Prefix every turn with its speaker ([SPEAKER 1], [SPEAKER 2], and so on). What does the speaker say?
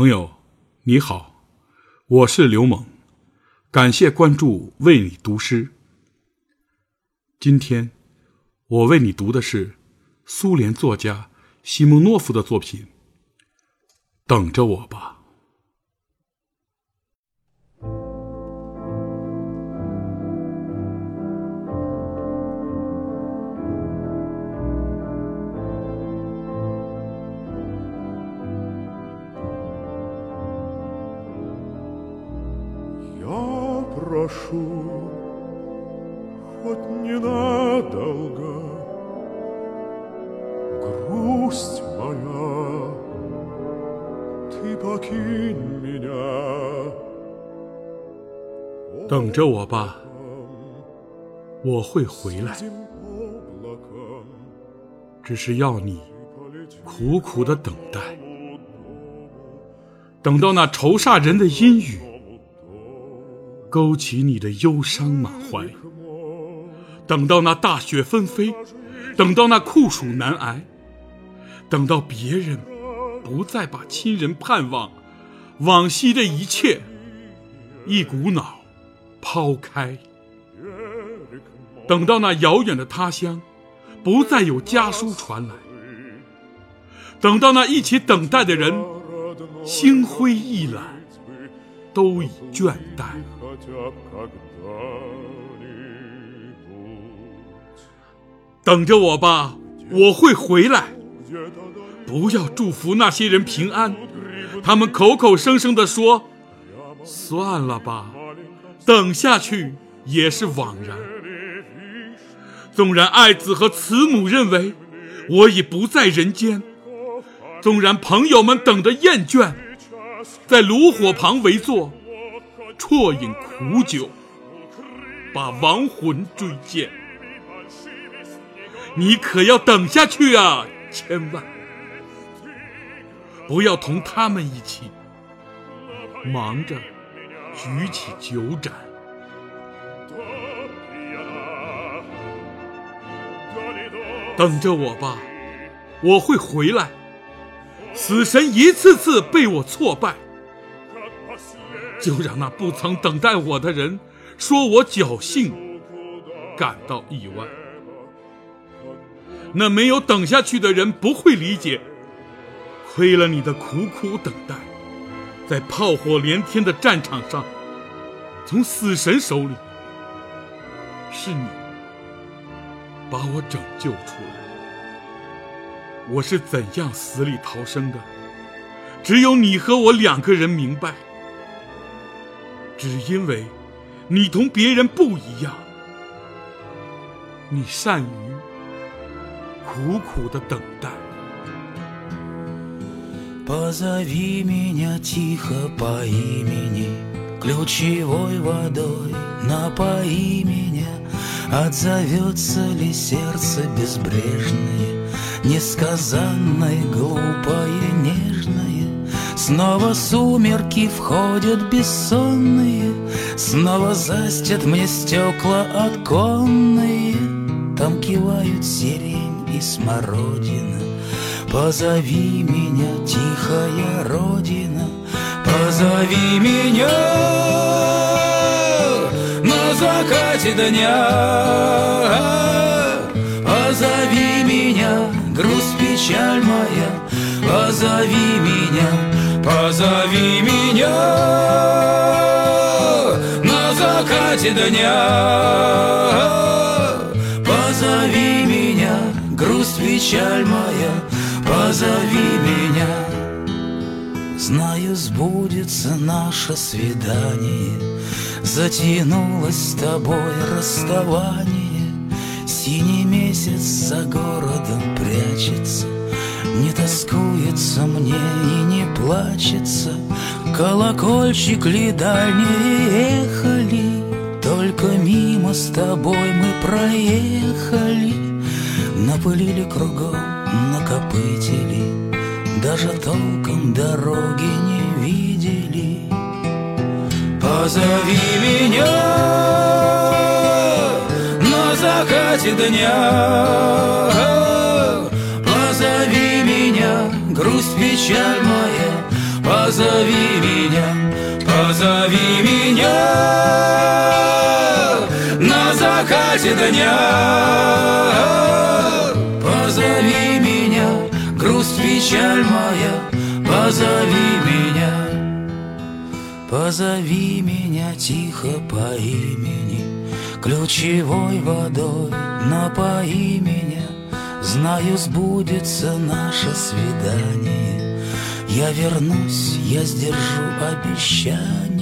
[SPEAKER 1] 朋友，你好，我是刘猛，感谢关注，为你读诗。今天我为你读的是苏联作家西蒙诺夫的作品《等着我吧》。
[SPEAKER 2] прошу, хоть ненадолго, грусть моя, ты покинь меня.
[SPEAKER 1] 等着我吧，我会回来，只是要你苦苦的等待，等到那愁煞人的阴雨。 勾起你的忧伤满怀，等到那大雪纷飞，等到那酷暑难挨，等到别人不再把亲人盼望，往昔的一切一股脑抛开，等到那遥远的他乡不再有家书传来，等到那一起等待的人心灰意懒，都已倦怠。等着我吧，我会回来。不要祝福那些人平安，他们口口声声的说：“算了吧，等下去也是枉然。”纵然爱子和慈母认为我已不在人间，纵然朋友们等得厌倦，在炉火旁围坐。啜饮苦酒，把亡魂追见。你可要等下去啊！千万不要同他们一起忙着举起酒盏。等着我吧，我会回来。死神一次次被我挫败。就让那不曾等待我的人说我侥幸，感到意外。那没有等下去的人不会理解，亏了你的苦苦等待，在炮火连天的战场上，从死神手里，是你把我拯救出来。我是怎样死里逃生的，只有你和我两个人明白。只因为你同别人不一样，你善于苦苦的等待。
[SPEAKER 3] Позови меня тихо по имени, ключевой водой напои меня. Отзовется ли сердце безбрежное, несказанное, глупое, нежное? Снова сумерки входят бессонные, Снова застят мне стекла оконные, Там кивают сирень и смородина. Позови меня, тихая родина, Позови меня на закате дня. Позови меня, грусть, печаль моя, Позови меня, Позови меня на закате дня. Позови меня, грусть, печаль моя Позови меня. Знаю, сбудется наше свидание Затянулось с тобой расставание. Синий месяц за городом прячется не тоскуется мне и не плачется Колокольчик ли дальние ехали. Только мимо с тобой мы проехали Напылили кругом, накопытили Даже толком дороги не видели. Позови меня на закате дня грусть, печаль моя, позови меня, позови меня на закате дня. Позови меня, грусть, печаль моя, позови меня. Позови меня тихо по имени, Ключевой водой напои меня, Знаю, сбудется наше свидание. Я вернусь, я сдержу обещание.